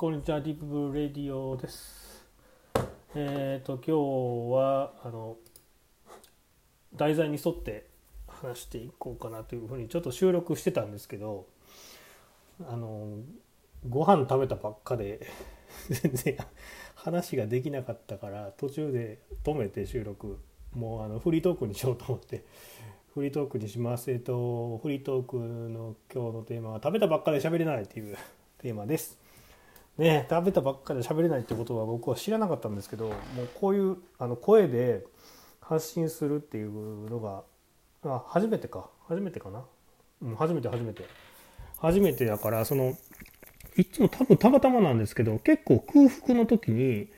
こんにちは、ディープブレディオです。えっ、と、今日は、あの、題材に沿って話していこうかなというふうに、ちょっと収録してたんですけど、あの、ご飯食べたばっかで、全然話ができなかったから、途中で止めて収録、もうあのフリートークにしようと思って、フリートークにします。えっと、フリートークの今日のテーマは、食べたばっかで喋れないっていうテーマです。ね、食べたばっかりで喋れないってことは僕は知らなかったんですけどもうこういうあの声で発信するっていうのがあ初めてか。初めてかな、うん、初めて初めて。初めてだからそのいつも多分たまたまなんですけど結構空腹の時に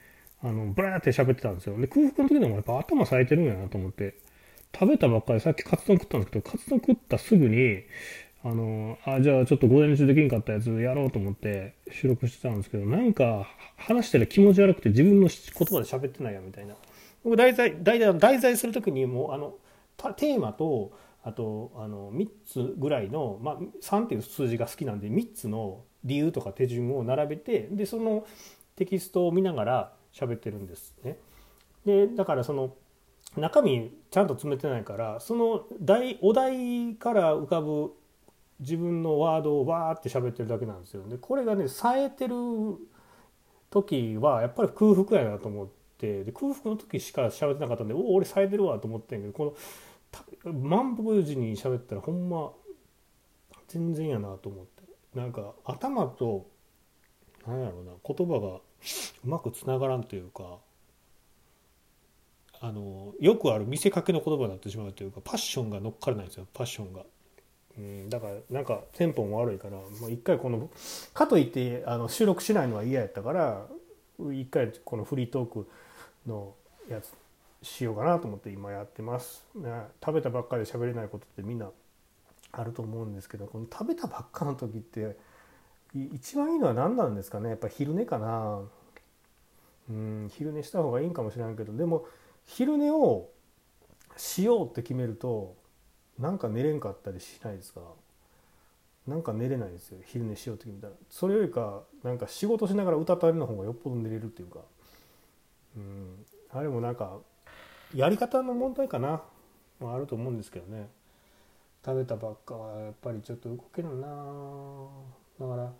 あのブラーって喋ってたんですよ。で空腹の時でもやっぱ頭冴えてるんやなと思って食べたばっかりさっきカツ丼食ったんですけどカツ丼食ったすぐにあのあじゃあちょっと午前中できんかったやつやろうと思って収録してたんですけどなんか話してる気持ち悪くて自分の言葉で喋ってないやみたいな僕題材題材題材する時にもうあのテーマとあとあの3つぐらいの、まあ、3っていう数字が好きなんで3つの理由とか手順を並べてでそのテキストを見ながら喋ってるんですね。でだからその中身ちゃんと詰めてないからその題お題から浮かぶ自分のワードをわーって喋ってるだけなんですよ。でこれがね冴えてる時はやっぱり空腹やなと思ってで空腹の時しか喋ってなかったんでおお俺冴えてるわと思ってんけどこの満腹時に喋ったらほんま全然やなと思ってなんか頭と何やろうな言葉がうまくつながらんというかあのよくある見せかけの言葉になってしまうというかパッションが乗っからないんですよパッションが。うん、だからなんかテンポも悪いからもう一回このかといってあの収録しないのは嫌やったから一回このフリートークのやつしようかなと思って今やってます、ね、食べたばっかりで喋れないことってみんなあると思うんですけどこの食べたばっかの時って一番いいのは何なんですかね？やっぱ昼寝かな。うん昼寝した方がいいんかもしれないけどでも昼寝をしようって決めるとなんか寝れんかったりしないですか？なんか寝れないですよ。昼寝しようって決めたら。それよりかなんか仕事しながら歌ったりの方がよっぽど寝れるっていうか。うん。あれもなんかやり方の問題かな、まあ、ると思うんですけどね。食べたばっかはやっぱりちょっと動けるな。だから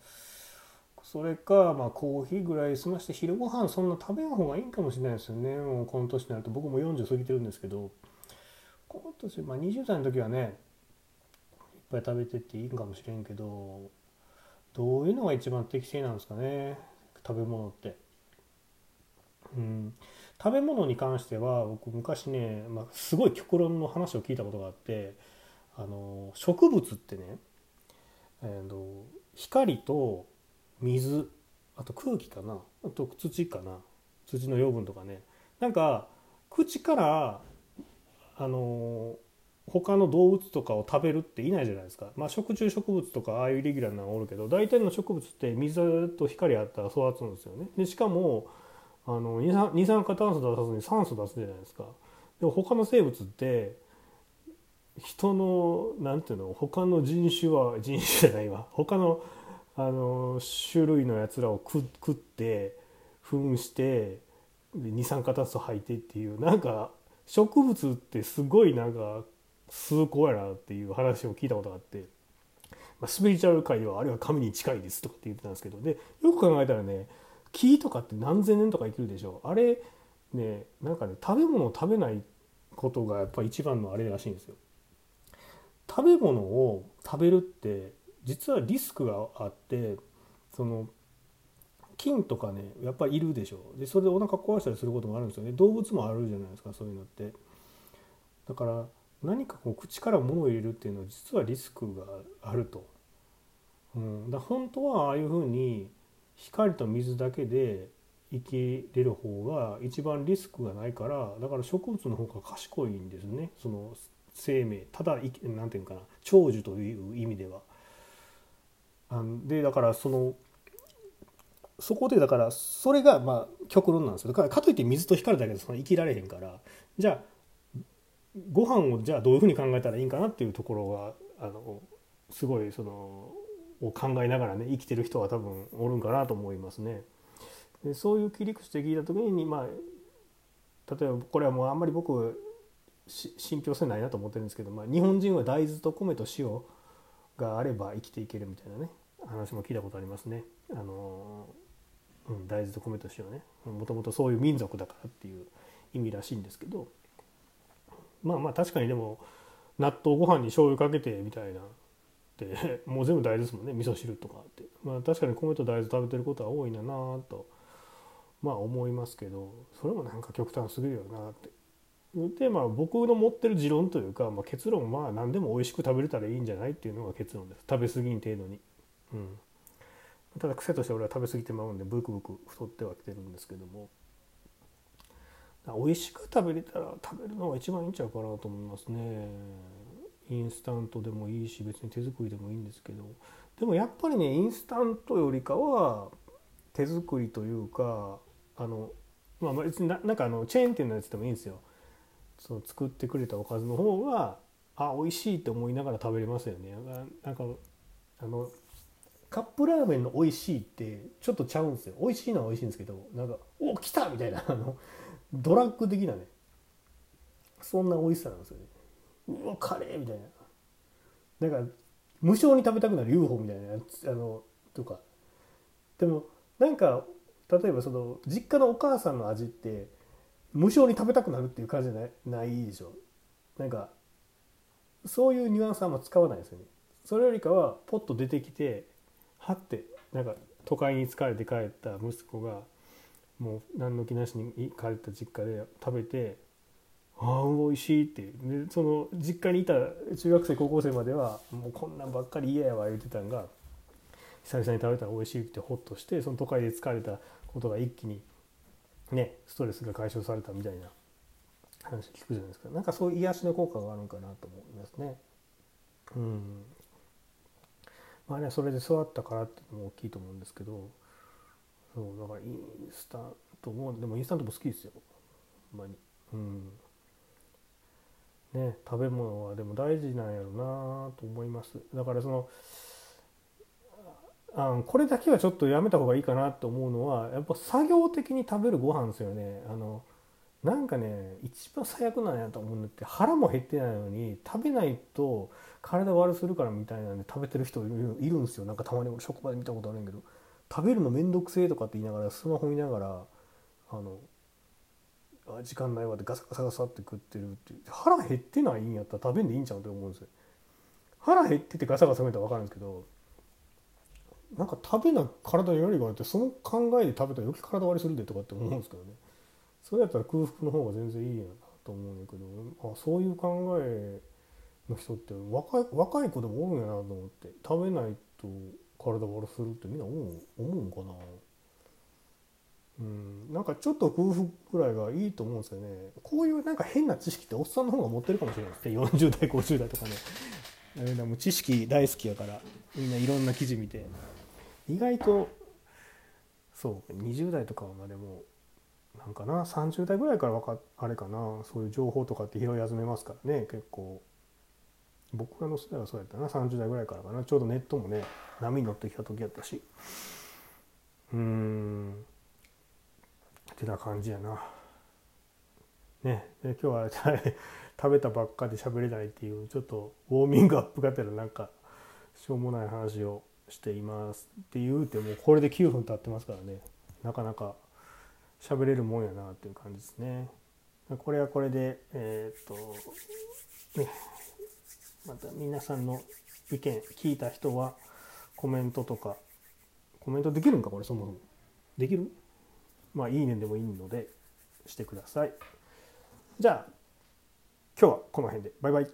それかまあコーヒーぐらい済まして昼ご飯そんな食べん方がいいんかもしれないですよね。もうこの年になると僕も40過ぎてるんですけど。この年、まあ、20代の時はねいっぱい食べてっていいんかもしれんけどどういうのが一番適正なんですかね食べ物って。うん、食べ物に関しては僕昔ね、まあ、すごい極論の話を聞いたことがあってあの植物ってね、えー、と光と水あと空気かなあと土かな土の養分とかねなんか口からあの他の動物とかを食べるっていないじゃないですか、まあ、食虫植物とかああいうレギュラーなのおるけど大体の植物って水と光あったら育つんですよね。でしかもあの二酸二酸化炭素出さずに酸素出すじゃないですか。でも他の生物って人のなんていうの他の人種は 人種じゃないわ。他のあの種類のやつらを食食って糞して二酸化炭素吐いてっていうなんか植物ってすごいなんか崇高やなっていう話を聞いたことがあって、まあ、スピリチュアル界ではあれは神に近いですとかって言ってたんですけどでよく考えたらね木とかって何千年とか生きるでしょあれねなんかね食べ物を食べないことがやっぱ一番のあれらしいんですよ。食べ物を食べるって実はリスクがあってその菌とかねやっぱりいるでしょ。でそれでお腹壊したりすることもあるんですよね。動物もあるじゃないですかそういうのって。だから何かこう口から物を入れるっていうのは実はリスクがあると、うん、だ本当はああいうふうに光と水だけで生きれる方が一番リスクがないからだから植物の方が賢いんですね。その生命。ただ何て言うかな。長寿という意味では。あでだからそのそこでだからそれがまあ極論なんですよかかといって水と光るだけでその生きられへんからじゃあご飯をじゃあどういうふうに考えたらいいんかなっていうところがあのすごいそのを考えながらね生きてる人は多分おるんかなと思いますね。でそういう切り口で聞いた時にまあ例えばこれはもうあんまり僕信憑性ないなと思ってるんですけど、まあ、日本人は大豆と米と塩があれば生きていけるみたいなね話も聞いたことありますね。あのうん、大豆と米と塩ね。もともとそういう民族だからっていう意味らしいんですけど。まあまあ確かにでも納豆ご飯に醤油かけてみたいなって もう全部大豆ですもんね。味噌汁とかって。まあ確かに米と大豆食べてることは多いななとまあ思いますけど。それもなんか極端すぎるよなって。でまあ僕の持ってる持論というか、まあ、結論は何でも美味しく食べれたらいいんじゃないっていうのが結論です。食べ過ぎん程度に。うん。ただ癖として俺は食べ過ぎてまうんでブクブク太ってはきてるんですけども。美味しく食べれたら食べるのが一番いいんちゃうかなと思いますね。インスタントでもいいし別に手作りでもいいんですけど。でもやっぱりねインスタントよりかは手作りというかあのまあ別になんかあのチェーン店のやつでもいいんですよ。その作ってくれたおかずの方があ美味しいって思いながら食べれますよね。なんかあのカップラーメンの美味しいってちょっとちゃうんですよ。美味しいのは美味しいんですけどなんか「お来た!」みたいな あのドラッグ的なね。そんな美味しさなんですよね。うわカレーみたいな。なんか無償に食べたくなる UFO みたいなやつあのとか。でもなんか例えばその実家のお母さんの味って無償に食べたくなるっていう感じじゃないないでしょ。なんかそういうニュアンスはあんま使わないですよね。それよりかはポッと出てきてはってなんか都会に疲れて帰った息子がもう何の気なしに帰った実家で食べて「ああ美味しい」って。でその実家にいた中学生高校生まではもうこんなんばっかり嫌やわ言ってたんが久々に食べたら美味しいってホッとしてその都会で疲れたことが一気にねストレスが解消されたみたいな話聞くじゃないですか。なんかそういう癒しの効果があるんかなと思いますね。うん。まあねそれで育ったからっていうのも大きいと思うんですけどそうだからインスタントもでもインスタントも好きですよ。ほんまに。うん。ね食べ物はでも大事なんやろうなと思います。だからそのあこれだけはちょっとやめた方がいいかなと思うのはやっぱ作業的に食べるご飯ですよね。あのなんかね一番最悪なんやと思うんだって腹も減ってないのに食べないと体悪するからみたいなんで食べてる人いるんですよ。なんかたまに職場で見たことあるんやけど。食べるの面倒くせえとかって言いながらスマホ見ながらあのあ時間ないわってガサガサガサって食ってるって腹減ってないんやったら食べんでいいんちゃうって思うんですよ。腹減っててガサガサ見たら分かるんですけどなんか食べな体に悪いがあってその考えで食べたら余計体悪するでとかって思うんですけどね。それやったら空腹の方が全然いいやなと思うんだけどあそういう考えの人って若い若い子でもおるんやなと思って食べないと体悪するってみんな思う思うんかな？うんなんかちょっと空腹ぐらいがいいと思うんですよね。こういうなんか変な知識っておっさんの方が持ってるかもしれないですね。40代50代とかね。でも知識大好きやから。みんないろんな記事見て。意外とそう20代とかはまでもなんかな？30代ぐらいからわかあれかな？そういう情報とかって拾い集めますからね結構。僕らの世代はそうやったな。30代ぐらいからかな。ちょうどネットもね波に乗ってきた時やったし。うん。ってな感じやな。ね。で今日は食べたばっかで喋れないっていうちょっとウォーミングアップがてらなんかしょうもない話をしています。って言うてもうこれで9分経ってますからね。なかなか喋れるもんやなっていう感じですね。これはこれでえー、っとねまた皆さんの意見聞いた人はコメントとかコメントできるんかこれそもそも。できる？まあいいねでもいいのでしてください。じゃあ今日はこの辺で。バイバイ